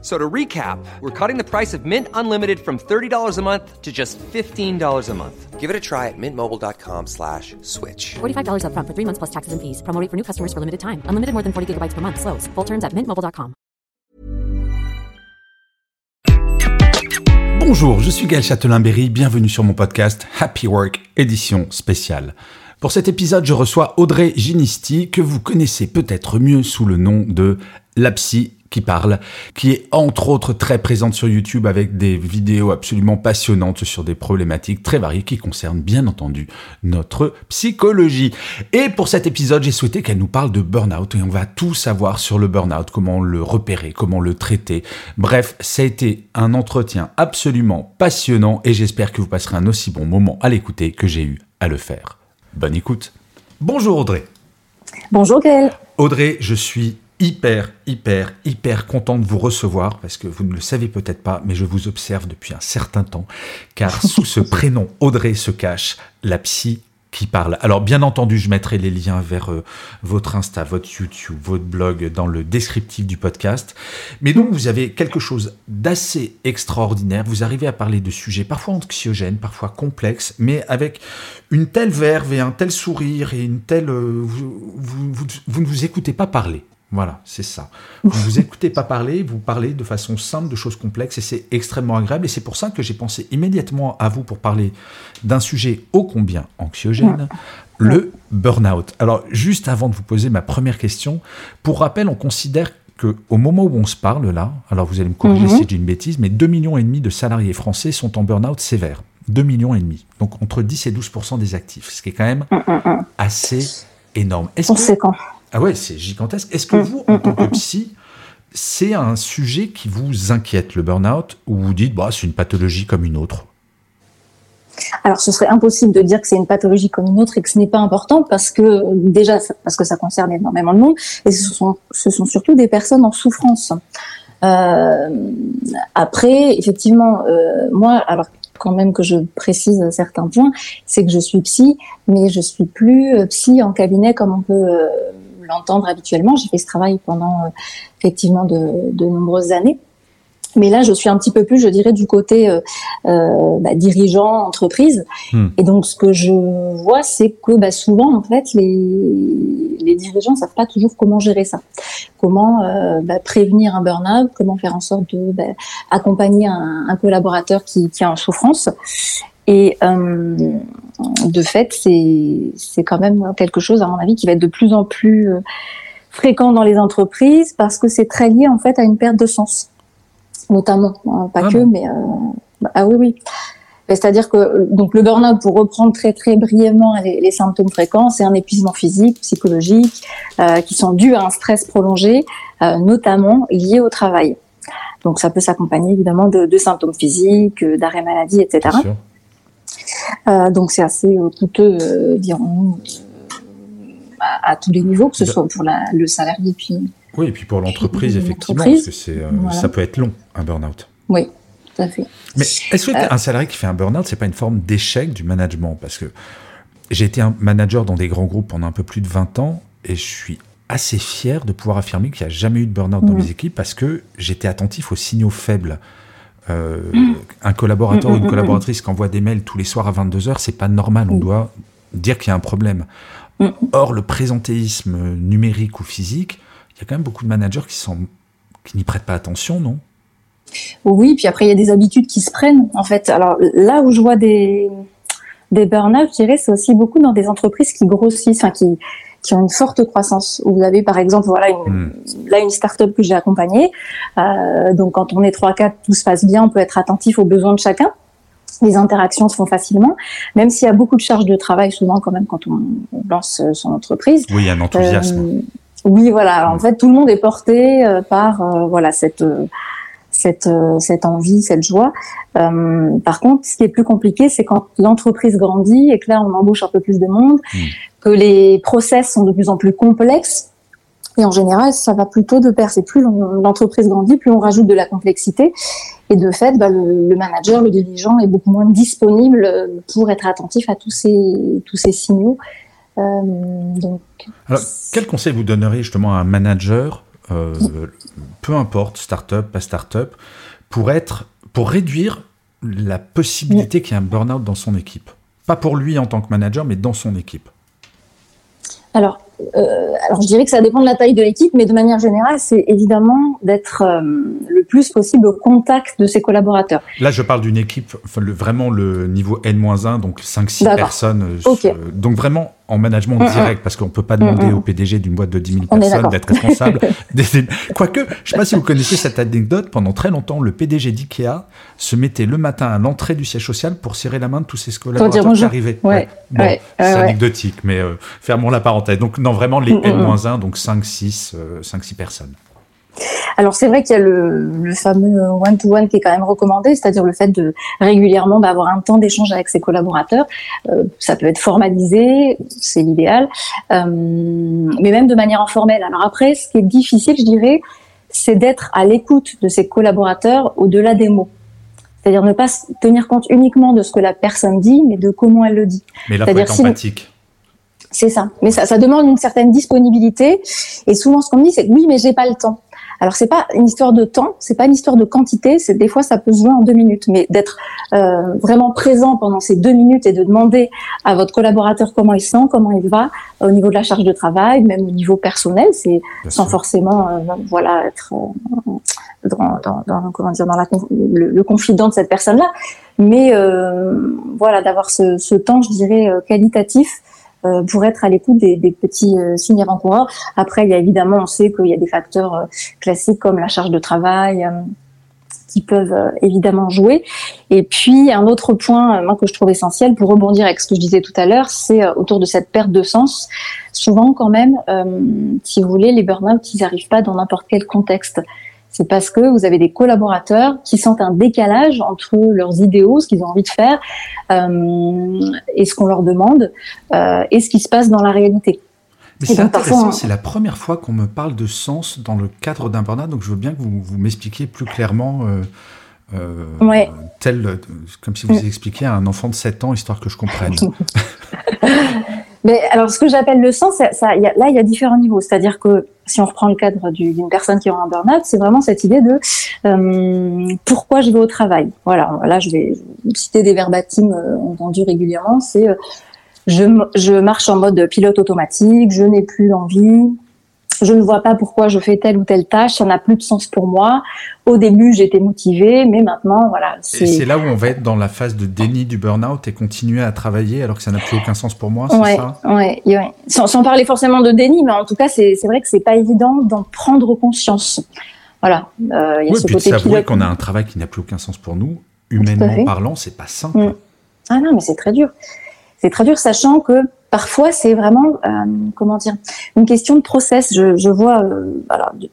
So to recap, we're cutting the price of Mint Unlimited from $30 a month to just $15 a month. Give it a try at mintmobile.com slash switch. $45 upfront for three months plus taxes and fees. Promo rate for new customers for limited time. Unlimited more than 40 gigabytes per month. Slows. Full terms at mintmobile.com. Bonjour, je suis Gaël Châtelain-Berry. Bienvenue sur mon podcast Happy Work, édition spéciale. Pour cet épisode, je reçois Audrey Ginisti, que vous connaissez peut-être mieux sous le nom de La Psy qui parle, qui est entre autres très présente sur YouTube avec des vidéos absolument passionnantes sur des problématiques très variées qui concernent bien entendu notre psychologie. Et pour cet épisode, j'ai souhaité qu'elle nous parle de burn-out et on va tout savoir sur le burn-out, comment le repérer, comment le traiter. Bref, ça a été un entretien absolument passionnant et j'espère que vous passerez un aussi bon moment à l'écouter que j'ai eu à le faire. Bonne écoute. Bonjour Audrey. Bonjour Gaël. Audrey, je suis hyper, hyper, hyper content de vous recevoir parce que vous ne le savez peut-être pas, mais je vous observe depuis un certain temps, car sous ce prénom Audrey se cache la psy qui parle. Alors bien entendu, je mettrai les liens vers euh, votre Insta, votre YouTube, votre blog dans le descriptif du podcast. Mais donc vous avez quelque chose d'assez extraordinaire. Vous arrivez à parler de sujets parfois anxiogènes, parfois complexes, mais avec une telle verve et un tel sourire et une telle... euh, vous, vous- vous- vous ne vous écoutez pas parler. Voilà, c'est ça. Vous ne vous écoutez pas parler, vous parlez de façon simple de choses complexes et c'est extrêmement agréable. Et c'est pour ça que j'ai pensé immédiatement à vous pour parler d'un sujet ô combien anxiogène, le burn-out. Alors, juste avant de vous poser ma première question, pour rappel, on considère que au moment où on se parle là, alors vous allez me corriger si je dis une bêtise, mais 2,5 millions et demi de salariés français sont en burn-out sévère. 2 millions et demi. Donc entre 10 et 12% des actifs, ce qui est quand même assez énorme. Est-ce que-. Ah ouais, c'est gigantesque. Est-ce que vous, en tant que psy, c'est un sujet qui vous inquiète, le burn-out, ou vous dites, bah, c'est une pathologie comme une autre? Alors, ce serait impossible de dire que c'est une pathologie comme une autre et que ce n'est pas important parce que déjà parce que ça concerne énormément de monde et ce sont ce sont surtout des personnes en souffrance. Euh, après, effectivement, euh, moi, alors quand même que je précise certains points, c'est que je suis psy, mais je suis plus euh, psy en cabinet comme on peut euh, l'entendre habituellement. J'ai fait ce travail pendant euh, effectivement de, de nombreuses années. Mais là, je suis un petit peu plus, je dirais, du côté euh, euh, bah, dirigeant, entreprise. Hmm. Et donc, ce que je vois, c'est que bah, souvent, en fait, les, les dirigeants savent pas toujours comment gérer ça. Comment euh, bah, prévenir un burn-out, comment faire en sorte de accompagner un, un collaborateur qui, qui est en souffrance. Et de fait, c'est c'est quand même quelque chose, à mon avis, qui va être de plus en plus euh, fréquent dans les entreprises parce que c'est très lié en fait à une perte de sens, notamment, hein, pas Ah que, bon mais euh, bah, ah oui oui. Mais C'est-à-dire que euh, donc le burn-out, pour reprendre très très brièvement les, les symptômes fréquents, c'est un épuisement physique, psychologique, euh, qui sont dus à un stress prolongé, euh, notamment lié au travail. Donc ça peut s'accompagner évidemment de, de symptômes physiques, euh, d'arrêt maladie, etc. Euh, donc c'est assez euh, coûteux, euh, dirons-nous, à, à tous les niveaux, que ce soit pour la, le salarié puis Oui, et puis pour l'entreprise, effectivement, parce que Voilà. ça peut être long, un burn-out. oui, tout à fait. Mais est-ce Euh. qu'un salarié qui fait un burn-out, c'est pas une forme d'échec du management? Parce que j'ai été un manager dans des grands groupes pendant un peu plus de 20 ans et je suis assez fier de pouvoir affirmer qu'il n'y a jamais eu de burn-out dans mes équipes parce que j'étais attentif aux signaux faibles. Euh. Un collaborateur ou une collaboratrice qui envoie des mails tous les soirs à 22h, c'est pas normal. On doit dire qu'il y a un problème. Or, le présentéisme numérique ou physique, il y a quand même beaucoup de managers qui sont qui n'y prêtent pas attention, non? Oui, puis après il y a des habitudes qui se prennent. En fait, alors là où je vois des des burn-out, je dirais, c'est aussi beaucoup dans des entreprises qui grossissent, enfin qui qui ont une forte croissance. Vous avez par exemple, voilà, une, Hmm. là une start-up que j'ai accompagnée. Euh, donc quand on est 3-4, tout se passe bien, on peut être attentif aux besoins de chacun. Les interactions se font facilement, même s'il y a beaucoup de charges de travail souvent quand même quand on, lance euh, son entreprise. Oui, il y a un enthousiasme. Euh, oui, voilà. Alors, en fait, tout le monde est porté euh, par voilà cette cette cette envie, cette joie. Euh, par contre, ce qui est plus compliqué, c'est quand l'entreprise grandit et que là, on embauche un peu plus de monde, Mm. Que les process sont de plus en plus complexes Et en général, ça va plutôt de pair. C'est plus l'entreprise grandit, plus on rajoute de la complexité. Et de fait, bah, le, manager, le dirigeant est beaucoup moins disponible pour être attentif à tous ces, tous ces signaux. Euh, donc, Alors, quel conseil vous donneriez justement à un manager, euh, peu importe, start-up, pas start-up, pour, être, pour réduire la possibilité qu'il y ait un burn-out dans son équipe? Pas pour lui en tant que manager, mais dans son équipe. Alors, euh, alors je dirais que ça dépend de la taille de l'équipe, mais de manière générale, c'est évidemment d'être euh, le plus possible au contact de ses collaborateurs. Là, je parle d'une équipe, enfin, le, vraiment le niveau N-1, donc 5-6 personnes. Euh, donc vraiment en management mm, mm. direct, parce qu'on ne peut pas demander mm, au PDG d'une boîte de 10 000 personnes d'être responsable. Quoique, je ne sais pas si vous connaissez cette anecdote, pendant très longtemps, le PDG d'IKEA se mettait le matin à l'entrée du siège social pour serrer la main de tous ses collaborateurs qui arrivaient. Ouais, c'est anecdotique, mais fermons la parenthèse. Donc non, vraiment les N-1, donc 5-6 5-6 personnes. Alors c'est vrai qu'il y a le, fameux one-to-one qui est quand même recommandé, c'est-à-dire le fait de régulièrement d'avoir un temps d'échange avec ses collaborateurs. Euh, ça peut être formalisé, c'est l'idéal, euh, mais même de manière informelle. Alors après, ce qui est difficile, je dirais, c'est d'être à l'écoute de ses collaborateurs au-delà des mots. C'est-à-dire ne pas tenir compte uniquement de ce que la personne dit, mais de comment elle le dit. Mais là, faut être empathique. C'est ça. Mais ça, ça demande une certaine disponibilité. Et souvent, ce qu'on me dit, c'est oui, mais j'ai pas le temps. Alors c'est pas une histoire de temps, c'est pas une histoire de quantité. C'est des fois ça peut se jouer en deux minutes, mais d'être euh, vraiment présent pendant ces deux minutes et de demander à votre collaborateur comment il sent, comment il va au niveau de la charge de travail, même au niveau personnel, c'est sans forcément euh, voilà être euh, dans, dans, dans, comment dire dans la, le, confident de cette personne-là, mais euh, voilà d'avoir ce, ce, temps, je dirais qualitatif pour être à l'écoute des, des, petits euh, signes avant-coureurs. Après, il y a évidemment, on sait qu'il y a des facteurs euh, classiques comme la charge de travail qui peuvent évidemment jouer. Et puis un autre point moi, que je trouve essentiel pour rebondir avec ce que je disais tout à l'heure, c'est autour de cette perte de sens. Souvent quand même, si vous voulez, les burn-out, ils n'arrivent pas dans n'importe quel contexte c'est parce que vous avez des collaborateurs qui sentent un décalage entre leurs idéaux, ce qu'ils ont envie de faire, euh, et ce qu'on leur demande, euh, et ce qui se passe dans la réalité. Mais c'est intéressant, c'est la première fois qu'on me parle de sens dans le cadre d'un burn donc je veux bien que vous, vous m'expliquiez plus clairement, euh, tel, comme si vous expliquiez à un enfant de 7 ans, histoire que je comprenne. Mais alors, ce que j'appelle le sens, ça, y a, là, il y a différents niveaux. C'est-à-dire que si on reprend le cadre d'une personne qui aura un burn-out, c'est vraiment cette idée de euh, pourquoi je vais au travail. Voilà, là, je vais citer des verbatims euh, entendus régulièrement. C'est euh, je, je marche en mode pilote automatique, je n'ai plus d'envie, je ne vois pas pourquoi je fais telle ou telle tâche, ça n'a plus de sens pour moi. Au début, j'étais motivée, mais maintenant, voilà. C'est là où on va être dans la phase de déni du burn-out et continuer à travailler alors que ça n'a plus aucun sens pour moi, c'est ça? ouais, ouais. Sans, sans, parler forcément de déni, mais en tout cas, c'est vrai que c'est pas évident d'en prendre conscience. Voilà. Euh, y a oui, ce puis côté de qu'on a un travail qui n'a plus aucun sens pour nous, humainement parlant, c'est pas simple. Mm. Ah non, mais c'est très dur. C'est très dur, sachant que parfois c'est vraiment euh, comment dire une question de process. Je, vois, euh,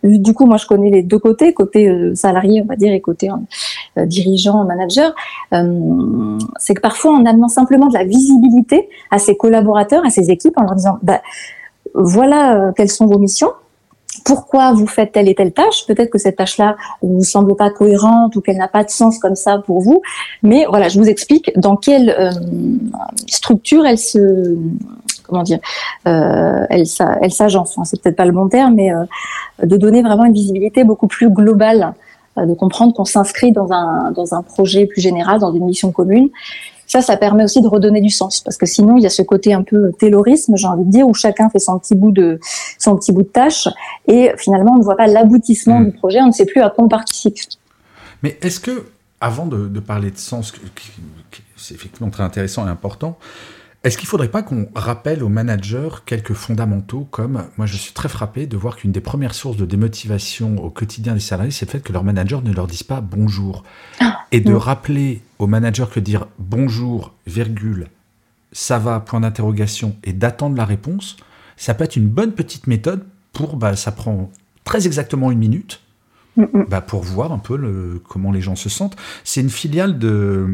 du, coup moi je connais les deux côtés, côté euh, salarié on va dire et côté euh, dirigeant, manager. c'est que parfois en amenant simplement de la visibilité à ses collaborateurs, à ses équipes, en leur disant bah, voilà quelles sont vos missions, pourquoi vous faites telle et telle tâche. Peut-être que cette tâche-là vous semble pas cohérente ou qu'elle n'a pas de sens comme ça pour vous. Mais voilà, je vous explique dans quelle euh, structure elle se comment dire, euh, elle, s'agence. c'est peut-être pas le bon terme, mais euh, de donner vraiment une visibilité beaucoup plus globale, de comprendre qu'on s'inscrit dans un projet plus général, dans une mission commune, ça, ça permet aussi de redonner du sens, parce que sinon, il y a ce côté un peu taylorisme, j'ai envie de dire, où chacun fait son petit bout de son petit bout de tâche, et finalement, on ne voit pas l'aboutissement hmm. du projet, on ne sait plus à quoi on participe. Mais est-ce que, avant de, parler de sens, c'est effectivement très intéressant et important, est-ce qu'il ne faudrait pas qu'on rappelle aux managers quelques fondamentaux comme, moi je suis très frappé de voir qu'une des premières sources de démotivation au quotidien des salariés, c'est le fait que leurs managers ne leur disent pas bonjour. Ah, et de rappeler aux managers que dire bonjour, virgule, ça va, point d'interrogation, et d'attendre la réponse, ça peut être une bonne petite méthode pour, bah, ça prend très exactement une minute, bah, pour voir un peu le, comment les gens se sentent. C'est une filiale de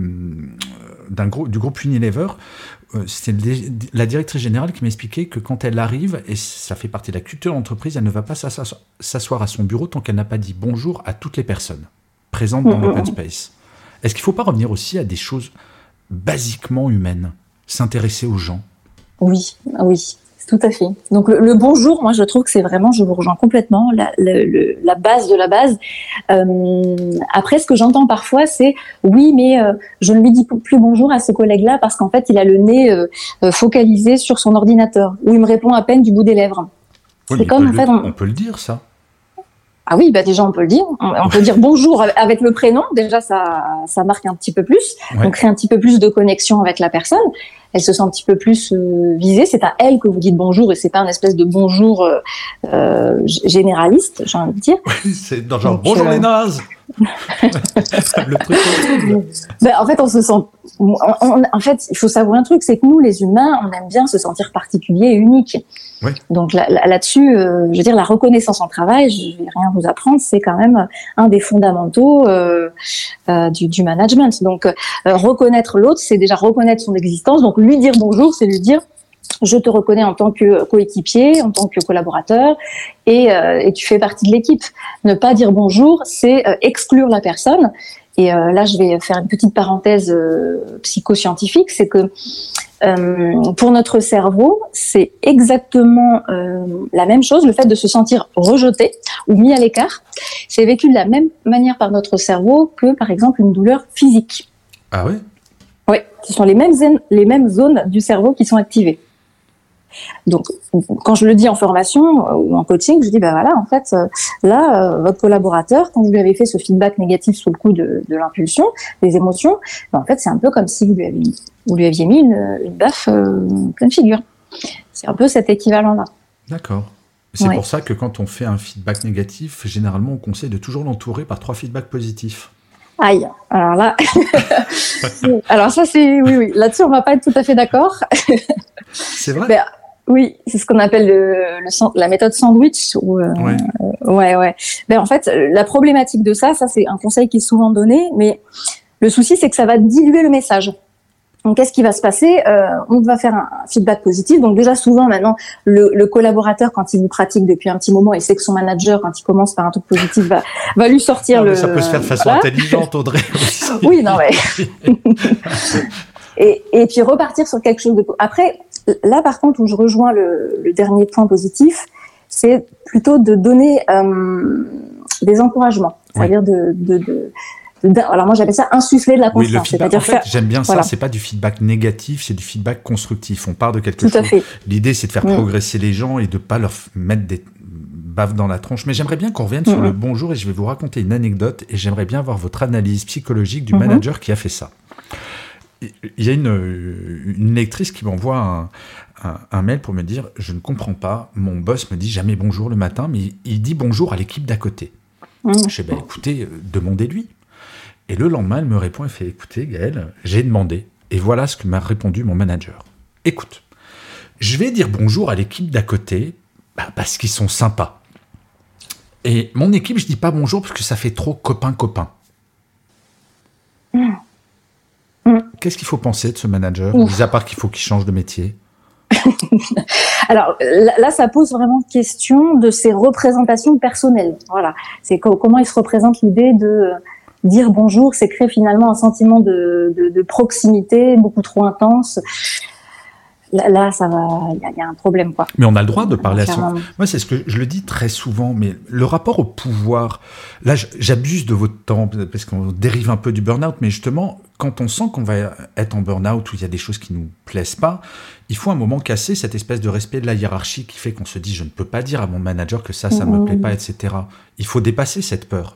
d'un gros, du groupe Unilever. Euh, C'était le- la directrice générale qui m'expliquait que quand elle arrive, et ça fait partie de la culture de l'entreprise, elle ne va pas s'asseoir à son bureau tant qu'elle n'a pas dit bonjour à toutes les personnes présentes dans l'open space. Est-ce qu'il ne faut pas revenir aussi à des choses basiquement humaines? S'intéresser aux gens? Oui, oui, tout à fait. Donc le, le bonjour, moi je trouve que c'est vraiment, je vous rejoins complètement, la, base de la base. Euh, après, ce que j'entends parfois, c'est oui, mais euh, je ne lui dis plus bonjour à ce collègue-là parce qu'en fait, il a le nez euh, focalisé sur son ordinateur ou il me répond à peine du bout des lèvres. Oui, C'est comme, en fait, on peut le dire, ça. Ah oui, bah déjà on peut le dire. On, peut dire bonjour avec le prénom. Déjà ça, ça marque un petit peu plus. Ouais. On crée un petit peu plus de connexion avec la personne. Elle se sent un petit peu plus euh, visée. C'est à elle que vous dites bonjour et c'est pas un espèce de bonjour euh, euh, généraliste, j'ai envie de dire. C'est dans genre Donc, bonjour euh, les nazes Le. Ben, en fait, on se sent. on- on- en fait, il faut savoir un truc, c'est que nous, les humains, on aime bien se sentir particulier et unique. Oui. Donc là- là- là-dessus, euh, je veux dire, la reconnaissance en travail, je vais rien vous apprendre, c'est quand même un des fondamentaux euh, euh, du, du management. Donc, reconnaître l'autre, c'est déjà reconnaître son existence. Donc, lui dire bonjour, c'est lui dire je te reconnais en tant que coéquipier, en tant que collaborateur, et, euh, et tu fais partie de l'équipe. Ne pas dire bonjour, c'est euh, exclure la personne. Et euh, là, je vais faire une petite parenthèse psychoscientifique, c'est que pour notre cerveau, c'est exactement la même chose. Le fait de se sentir rejeté ou mis à l'écart, c'est vécu de la même manière par notre cerveau que, par exemple, une douleur physique. Ah oui Oui, ce sont les mêmes, les mêmes zones du cerveau qui sont activées. Donc, quand je le dis en formation euh, ou en coaching, je dis, ben voilà, en fait, euh, là, euh, votre collaborateur, quand vous lui avez fait ce feedback négatif sous le coup de, de l'impulsion, des émotions, ben, en fait, c'est un peu comme si vous lui aviez, vous lui aviez mis une, une baffe euh, pleine figure. C'est un peu cet équivalent-là. D'accord. C'est Ouais. pour ça que quand on fait un feedback négatif, généralement, on conseille de toujours l'entourer par trois feedbacks positifs. Aïe. Alors là, alors ça c'est oui oui. Là-dessus on va pas être tout à fait d'accord. C'est vrai? Ben, oui, c'est ce qu'on appelle le, le la méthode sandwich. Ou, euh, Ouais. ouais, ouais. Ben, en fait, la problématique de ça, ça c'est un conseil qui est souvent donné, mais le souci c'est que ça va diluer le message. Donc, qu'est-ce qui va se passer? Euh, On va faire un feedback positif. Donc, déjà, souvent, maintenant, le, le collaborateur, quand il vous pratique depuis un petit moment, il sait que son manager, quand il commence par un truc positif, va, va lui sortir Non, mais le. Ça peut se faire de façon voilà. intelligente, Audrey. aussi. Oui, non, mais. et, et puis repartir sur quelque chose de. Après, là, par contre, où je rejoins le, le dernier point positif, c'est plutôt de donner euh, des encouragements. C'est-à-dire de, de, de, de- Alors, moi, j'appelle ça insuffler de la confiance. feedback. C'est-à-dire En fait, faire. j'aime bien voilà. ça. C'est pas du feedback négatif, c'est du feedback constructif. On part de quelque Tout chose. à fait. L'idée, c'est de faire Mm. progresser les gens et de pas leur mettre des baves dans la tronche. Mais j'aimerais bien qu'on revienne sur Mhm. le bonjour et je vais vous raconter une anecdote et j'aimerais bien avoir votre analyse psychologique du Mhm. manager qui a fait ça. Il y a une, une lectrice qui m'envoie un, un- un mail pour me dire Je ne comprends pas, mon boss me dit jamais bonjour le matin, mais il dit bonjour à l'équipe d'à côté. Mhm. Je sais, ben, écoutez, euh, demandez-lui. Et le lendemain, elle me répond, elle fait, écoutez, Gaël, j'ai demandé, et voilà ce que m'a répondu mon manager. Écoute, je vais dire bonjour à l'équipe d'à côté, bah, parce qu'ils sont sympas. Et mon équipe, je dis pas bonjour parce que ça fait trop copain-copain. Mm. Qu'est-ce qu'il faut penser de ce manager, Ouf. mis à part qu'il faut qu'il change de métier? Alors là, ça pose vraiment question de ses représentations personnelles. Voilà, c'est co- comment il se représente l'idée de dire bonjour, c'est créer finalement un sentiment de, de, de proximité beaucoup trop intense. Là, là, ça va, il y, a- il y a un problème quoi. Mais on a le droit de parler à son. Moi, c'est ce que je le dis très souvent, mais le rapport au pouvoir, là, j'abuse de votre temps parce qu'on dérive un peu du burn-out, mais justement, quand on sent qu'on va être en burn-out ou il y a des choses qui nous plaisent pas, il faut un moment casser cette espèce de respect de la hiérarchie qui fait qu'on se dit je ne peux pas dire à mon manager que ça, ça me Mhm. plaît pas, etc. Il faut dépasser cette peur.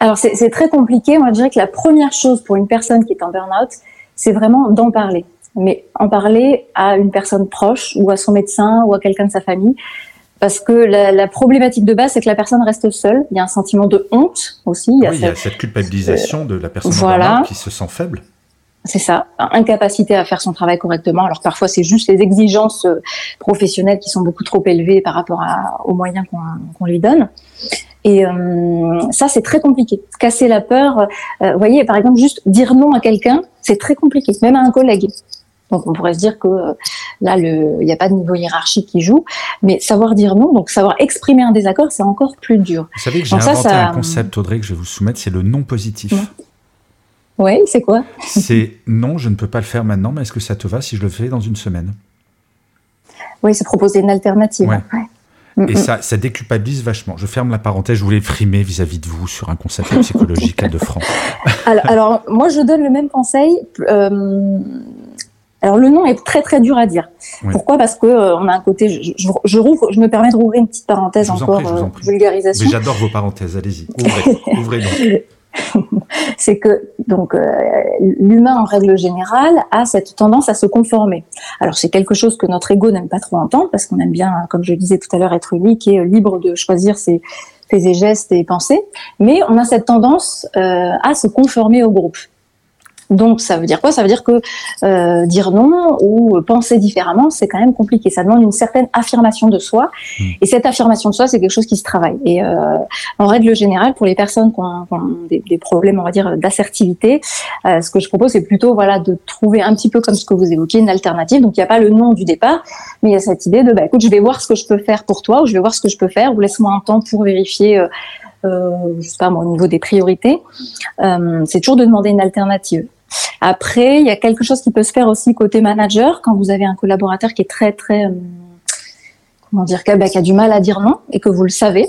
Alors c'est c'est très compliqué. Moi, je dirais que la première chose pour une personne qui est en burn-out, c'est vraiment d'en parler. Mais en parler à une personne proche ou à son médecin ou à quelqu'un de sa famille. Parce que la, la problématique de base, c'est que la personne reste seule. Il y a un sentiment de honte aussi. Il y a Oui, il y a cette- cette culpabilisation de la personne voilà. qui se sent faible. C'est ça, incapacité à faire son travail correctement. Alors parfois c'est juste les exigences euh, professionnelles qui sont beaucoup trop élevées par rapport à- aux moyens qu'on qu'on lui donne. Et euh, ça, c'est très compliqué. Casser la peur, euh, vous voyez, par exemple, juste dire non à quelqu'un, c'est très compliqué, même à un collègue. Donc on pourrait se dire que euh, là, il n'y a pas de niveau hiérarchique qui joue, mais savoir dire non, donc savoir exprimer un désaccord, c'est encore plus dur. Vous savez que j'ai inventé un concept, Audrey, que je vais vous soumettre, c'est le non positif. Oui, c'est quoi? C'est non, je ne peux pas le faire maintenant, mais est-ce que ça te va si je le fais dans une semaine? Oui, c'est proposer une alternative. Ouais. Et ça, ça déculpabilise vachement. Je ferme la parenthèse, je voulais frimer vis-à-vis de vous sur un concept psychologique à deux francs. alors, alors, moi, je donne le même conseil. Euh, alors, le nom est très, très dur à dire. Pourquoi? Parce que euh, on a un côté. Je, je, je, rouvre, je me permets de rouvrir une petite parenthèse encore, prie, euh, vulgarisation. Mais j'adore vos parenthèses, allez-y. Ouvrez, ouvrez donc. c'est que donc euh, l'humain en règle générale a cette tendance à se conformer. Alors c'est quelque chose que notre ego n'aime pas trop entendre parce qu'on aime bien, comme je le disais tout à l'heure, être unique et libre de choisir ses faits et gestes et pensées, mais on a cette tendance euh, à se conformer au groupe. Donc ça veut dire quoi? Ça veut dire que euh, dire non ou penser différemment, c'est quand même compliqué. Ça demande une certaine affirmation de soi. Hmm. Et cette affirmation de soi, c'est quelque chose qui se travaille. Et euh, en règle générale, pour les personnes qui ont, des, des, problèmes, on va dire, d'assertivité, euh, ce que je propose, c'est plutôt voilà de trouver un petit peu comme ce que vous évoquiez, une alternative. Donc il n'y a pas le nom du départ, mais il y a cette idée de bah écoute, je vais voir ce que je peux faire pour toi, ou je vais voir ce que je peux faire, ou laisse-moi un temps pour vérifier. Euh, euh, je sais pas, au niveau des priorités, euh, c'est toujours de demander une alternative. Après, il y a quelque chose qui peut se faire aussi côté manager quand vous avez un collaborateur qui est très très euh, comment dire qui a, du mal à dire non et que vous le savez,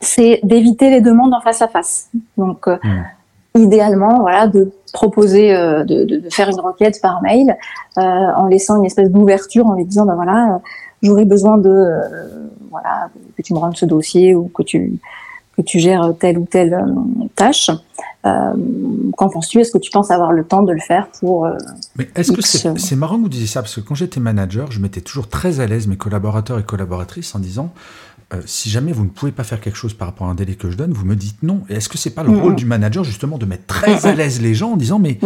c'est d'éviter les demandes en face à face. Donc euh, hmm. idéalement, voilà, de proposer euh, de, de, de, faire une requête par mail en laissant une espèce d'ouverture en lui disant ben voilà, j'aurais besoin de voilà que tu me rendes ce dossier ou que tu que tu gères telle ou telle tâche. Euh, qu'en penses-tu? Est-ce que tu penses avoir le temps de le faire pour euh, Mais est-ce que c'est marrant que vous disiez ça parce que quand j'étais manager, je m'étais toujours très à l'aise mes collaborateurs et collaboratrices en disant euh, si jamais vous ne pouvez pas faire quelque chose par rapport à un délai que je donne, vous me dites non. Et est-ce que c'est pas le rôle du manager justement de mettre très à l'aise les gens en disant mais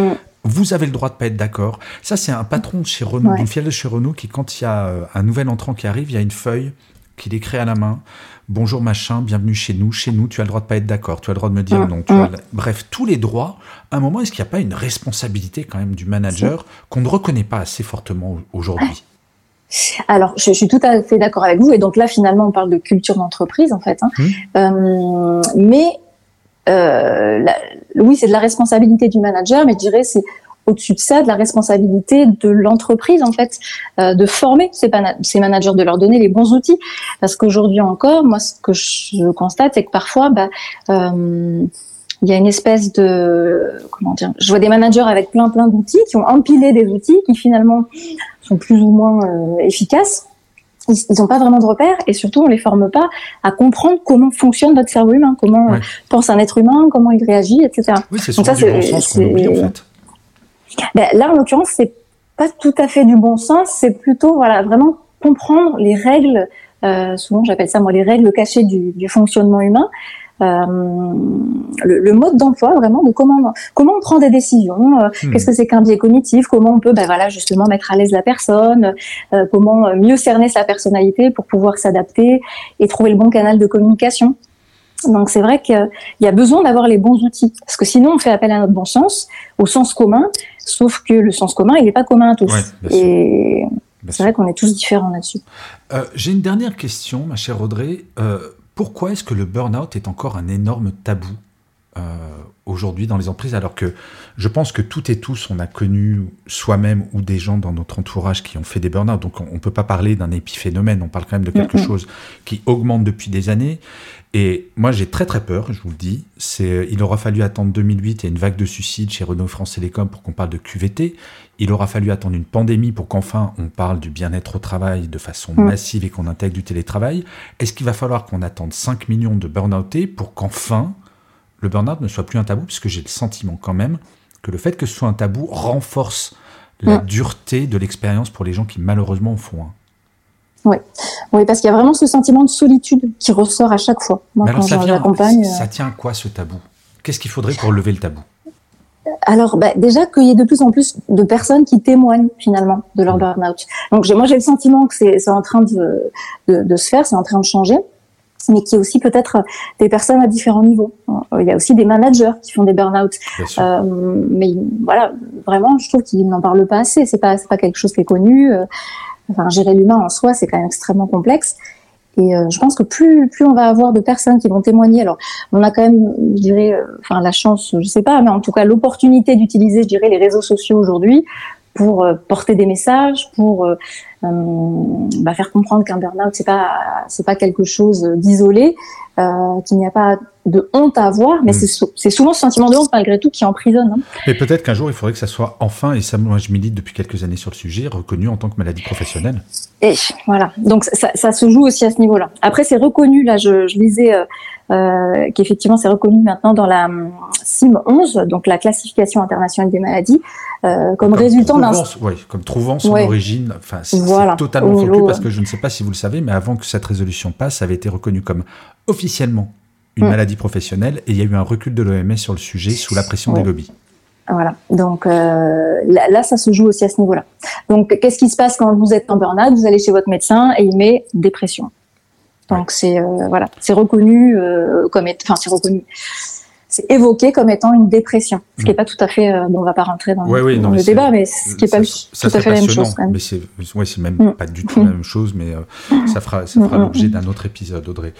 vous avez le droit de pas être d'accord. Ça c'est un patron de chez Renault, d'une filiale de chez Renault qui quand il y a un nouvel entrant qui arrive, il y a une feuille qu'il écrit à la main bonjour machin, bienvenue chez nous, chez nous, tu as le droit de pas être d'accord, tu as le droit de me dire mm, non. Tu mm. Bref, tous les droits. À un moment, est-ce qu'il n'y a pas une responsabilité quand même du manager qu'on ne reconnaît pas assez fortement aujourd'hui? Alors, je, suis tout à fait d'accord avec vous. Et donc là, finalement, on parle de culture d'entreprise, en fait. Hein. Mm. Euh, mais euh, oui, c'est de la responsabilité du manager, mais je dirais c'est au-dessus de ça, de la responsabilité de l'entreprise, en fait, euh, de former ces, ces, managers, de leur donner les bons outils. Parce qu'aujourd'hui encore, moi, ce que je constate, c'est que parfois, bah, euh, il y a une espèce de comment dire je vois des managers avec plein plein d'outils qui ont empilé des outils qui finalement sont plus ou moins euh, efficaces. Ils n'ont pas vraiment de repères et surtout on les forme pas à comprendre comment fonctionne notre cerveau humain comment pense un être humain comment il réagit etc oui c'est souvent du bon sens qu'on oublie en fait là, en l'occurrence, c'est pas tout à fait du bon sens. C'est plutôt, voilà, vraiment comprendre les règles. Euh, souvent, j'appelle ça moi les règles cachées du, du fonctionnement humain. Euh, le, le, mode d'emploi vraiment de comment comment on prend des décisions euh, hmm. qu'est-ce que c'est qu'un biais cognitif comment on peut ben voilà justement mettre à l'aise la personne euh, comment mieux cerner sa personnalité pour pouvoir s'adapter et trouver le bon canal de communication donc c'est vrai qu'il y a besoin d'avoir les bons outils, parce que sinon on fait appel à notre bon sens, au sens commun, sauf que le sens commun, il n'est pas commun à tous. et c'est vrai qu'on est tous différents là-dessus. Euh, j'ai une dernière question, ma chère Audrey. Euh, pourquoi est-ce que le burn-out est encore un énorme tabou? Aujourd'hui dans les entreprises, alors que je pense que toutes et tous, on a connu soi-même ou des gens dans notre entourage qui ont fait des burn-out. Donc on ne peut pas parler d'un épiphénomène, on parle quand même de quelque chose qui augmente depuis des années. Et moi, j'ai très très peur, je vous le dis. C'est, il aura fallu attendre 2008 et une vague de suicides chez Renault France Télécom pour qu'on parle de QVT. Il aura fallu attendre une pandémie pour qu'enfin on parle du bien-être au travail de façon massive et qu'on intègre du télétravail. Est-ce qu'il va falloir qu'on attende 5 millions de burn-outés pour qu'enfin le burn-out ne soit plus un tabou, puisque j'ai le sentiment quand même que le fait que ce soit un tabou renforce la dureté de l'expérience pour les gens qui malheureusement en font un. Oui, oui parce qu'il y a vraiment ce sentiment de solitude qui ressort à chaque fois. Moi, quand. Ça, euh, ça tient à quoi ce tabou? Qu'est-ce qu'il faudrait pour lever le tabou? Alors, bah, déjà qu'il y ait de plus en plus de personnes qui témoignent finalement de leur burn-out. Donc, moi, j'ai le sentiment que c'est en train de, de, de se faire, c'est en train de changer. Mais qui est aussi peut-être des personnes à différents niveaux. Euh, il y a aussi des managers qui font des burn-out. Euh, mais voilà, vraiment, je trouve qu'ils n'en parlent pas assez. C'est pas, pas quelque chose qui est connu. Euh, enfin, gérer l'humain en soi, c'est quand même extrêmement complexe. Et euh, je pense que plus plus on va avoir de personnes qui vont témoigner, alors on a quand même, je dirais, euh, enfin la chance, je sais pas, mais en tout cas l'opportunité d'utiliser, je dirais, les réseaux sociaux aujourd'hui pour euh, porter des messages, pour bah, faire comprendre qu'un burn-out c'est pas c'est pas quelque chose d'isolé, qu'il n'y a pas de honte à avoir, mais mm. c'est souvent ce sentiment de honte malgré tout qui emprisonne. Hein. Mais peut-être qu'un jour il faudrait que ça soit enfin, et ça moi je milite depuis quelques années sur le sujet, reconnu en tant que maladie professionnelle. Et voilà, donc ça, ça se joue aussi à ce niveau-là. Après c'est reconnu, là je, je lisais euh, euh, qu'effectivement c'est reconnu maintenant dans la CIM 11, donc la classification internationale des maladies, euh, comme, résultant d'un... Oui, comme trouvant son origine, enfin c'est voilà. totalement faux parce que je ne sais pas si vous le savez, mais avant que cette résolution passe, ça avait été reconnu comme officiellement une mm. maladie professionnelle et il y a eu un recul de l'OMS sur le sujet sous la pression des lobbies. Voilà. Donc euh, là, ça se joue aussi à ce niveau-là. Donc, qu'est-ce qui se passe quand vous êtes en burn-out? Vous allez chez votre médecin et il met dépression. Donc c'est euh, voilà, c'est reconnu euh, comme, enfin c'est reconnu c'est évoqué comme étant une dépression, ce qui n'est mm. pas tout à fait. Euh, bon, on va pas rentrer dans, le débat, mais ce qui n'est pas tout à fait la même chose. Mais c'est ouais, même mm. pas du tout la même chose, mais euh, ça fera, ça fera mm, l'objet d'un autre épisode, Audrey.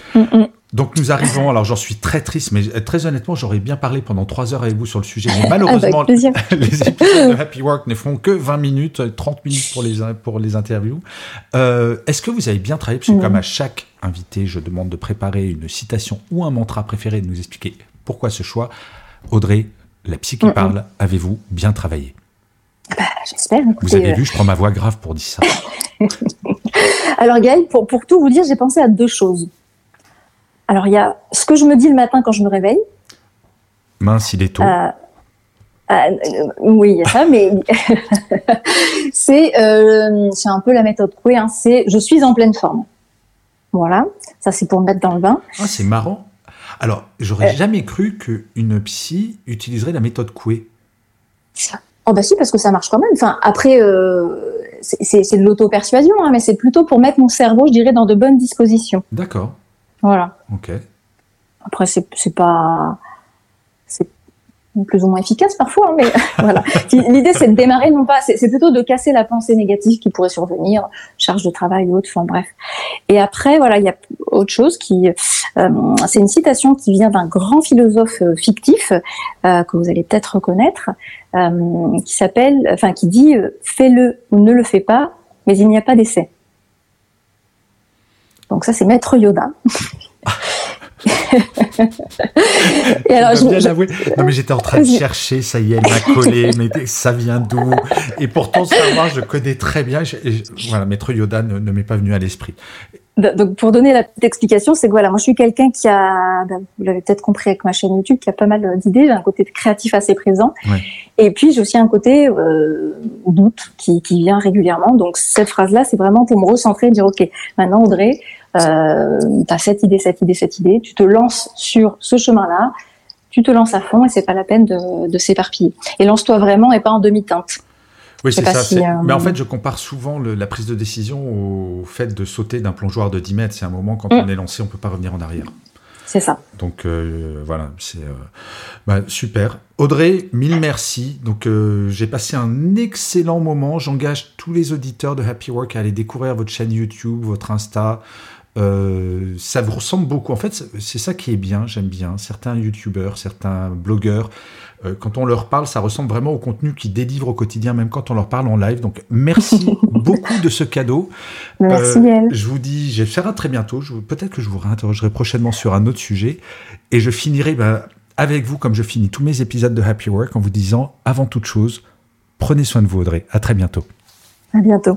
Donc nous arrivons, alors j'en suis très triste, mais très honnêtement, j'aurais bien parlé pendant trois heures avec vous sur le sujet, mais malheureusement, les épisodes de Happy Work ne font que 20 minutes, 30 minutes pour les, pour les interviews. Euh, est-ce que vous avez bien travaillé? Parce que comme à chaque invité, je demande de préparer une citation ou un mantra préféré, de nous expliquer pourquoi ce choix? Audrey, la psy qui parle, avez-vous bien travaillé? Bah, J'espère. Vous avez euh, vu, je prends ma voix grave pour dire ça. Alors Gaël, pour, pour tout vous dire, j'ai pensé à deux choses. Alors il y a ce que je me dis le matin quand je me réveille. Mince, il est tôt. Euh, euh, oui, il y a ça, mais c'est c'est un peu la méthode Coué. Hein, c'est je suis en pleine forme. Voilà, ça c'est pour me mettre dans le bain. Ah, c'est marrant. Alors, j'aurais euh. jamais cru qu'une psy utiliserait la méthode Coué. Oh bah si, parce que ça marche quand même. Enfin, après, euh, c'est de l'auto-persuasion, hein, mais c'est plutôt pour mettre mon cerveau, je dirais, dans de bonnes dispositions. D'accord. Voilà. Ok. Après, c'est pas plus ou moins efficace parfois, hein, mais voilà. L'idée, c'est de démarrer, non pas, c'est plutôt de casser la pensée négative qui pourrait survenir, charge de travail ou autre, enfin bref. Et après, voilà, il y a autre chose qui, euh, c'est une citation qui vient d'un grand philosophe euh, fictif euh, que vous allez peut-être reconnaître, qui s'appelle, enfin, qui dit, fais-le ou ne le fais pas, mais il n'y a pas d'essai. Donc ça, c'est Maître Yoda. et alors, je, bien Non, mais j'étais en train de chercher, ça y est, elle m'a collé, mais ça vient d'où? Et pourtant, savoir, je connais très bien. voilà, Maître Yoda ne, m'est pas venu à l'esprit. Donc, pour donner la petite explication, c'est que voilà, moi, je suis quelqu'un qui a, ben, vous l'avez peut-être compris avec ma chaîne YouTube, qui a pas mal d'idées, j'ai un côté créatif assez présent. Et puis, j'ai aussi un côté euh, doute qui, qui vient régulièrement. Donc, cette phrase-là, c'est vraiment pour me recentrer et dire, OK, maintenant, Audrey, euh, tu as cette idée, cette idée, cette idée, tu te lances sur ce chemin-là, tu te lances à fond et c'est pas la peine de, de s'éparpiller. Et lance-toi vraiment et pas en demi-teinte. Oui, c'est ça. Euh, Mais en fait, je compare souvent la prise de décision au fait de sauter d'un plongeoir de 10 mètres. C'est un moment, quand mm. on est lancé, on peut pas revenir en arrière. C'est ça. Donc euh, voilà, c'est bah, super. Audrey, mille merci. Donc j'ai passé un excellent moment. J'engage tous les auditeurs de Happy Work à aller découvrir votre chaîne YouTube, votre Insta, euh, ça vous ressemble beaucoup. En fait, c'est ça qui est bien, j'aime bien. Certains youtubeurs, certains blogueurs, euh, quand on leur parle, ça ressemble vraiment au contenu qu'ils délivrent au quotidien, même quand on leur parle en live. Donc, merci beaucoup de ce cadeau. Merci, euh, Je vous dis, j'espère à très bientôt. Peut-être que je vous réinterrogerai prochainement sur un autre sujet. Et je finirai bah, avec vous, comme je finis tous mes épisodes de Happy Work, en vous disant, avant toute chose, prenez soin de vous, Audrey. À très bientôt. À bientôt.